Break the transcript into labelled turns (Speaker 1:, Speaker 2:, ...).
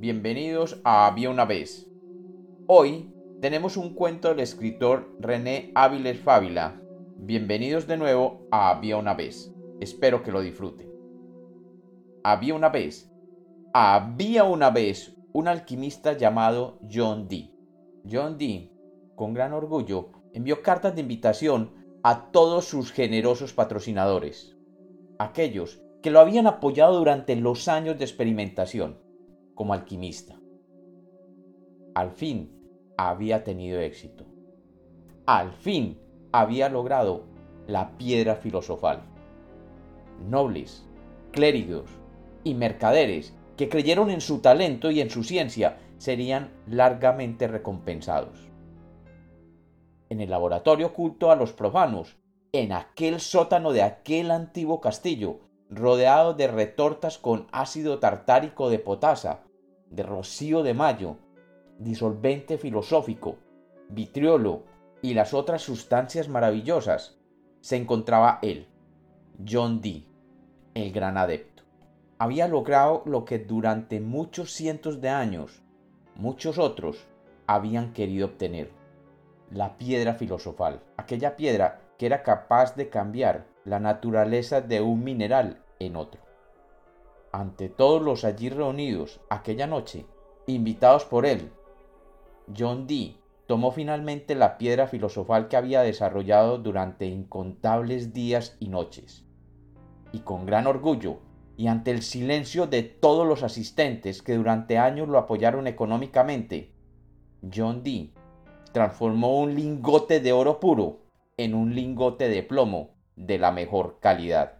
Speaker 1: bienvenidos a Había una vez. Hoy tenemos un cuento del escritor René Áviles Fábila. Bienvenidos de nuevo a Había una vez. Espero que lo disfruten. Había una vez. Había una vez un alquimista llamado John Dee. John Dee, con gran orgullo, envió cartas de invitación a todos sus generosos patrocinadores, aquellos que lo habían apoyado durante los años de experimentación como alquimista. Al fin había tenido éxito. Al fin había logrado la piedra filosofal. Nobles, clérigos y mercaderes que creyeron en su talento y en su ciencia serían largamente recompensados. En el laboratorio oculto a los profanos, en aquel sótano de aquel antiguo castillo, rodeado de retortas con ácido tartárico de potasa, de rocío de mayo, disolvente filosófico, vitriolo y las otras sustancias maravillosas, se encontraba él, John Dee, el gran adepto. Había logrado lo que durante muchos cientos de años muchos otros habían querido obtener, la piedra filosofal, aquella piedra que era capaz de cambiar la naturaleza de un mineral en otro. Ante todos los allí reunidos aquella noche, invitados por él, John Dee tomó finalmente la piedra filosofal que había desarrollado durante incontables días y noches, y con gran orgullo, y ante el silencio de todos los asistentes que durante años lo apoyaron económicamente, John Dee transformó un lingote de oro puro en un lingote de plomo de la mejor calidad.